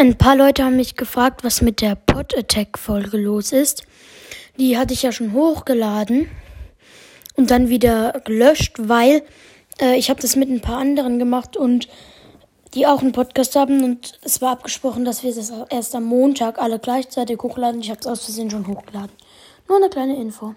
Ein paar Leute haben mich gefragt, was mit der Pod Attack Folge los ist. Die hatte ich ja schon hochgeladen und dann wieder gelöscht, weil äh, ich habe das mit ein paar anderen gemacht und die auch einen Podcast haben und es war abgesprochen, dass wir das erst am Montag alle gleichzeitig hochladen. Ich habe es aus Versehen schon hochgeladen. Nur eine kleine Info.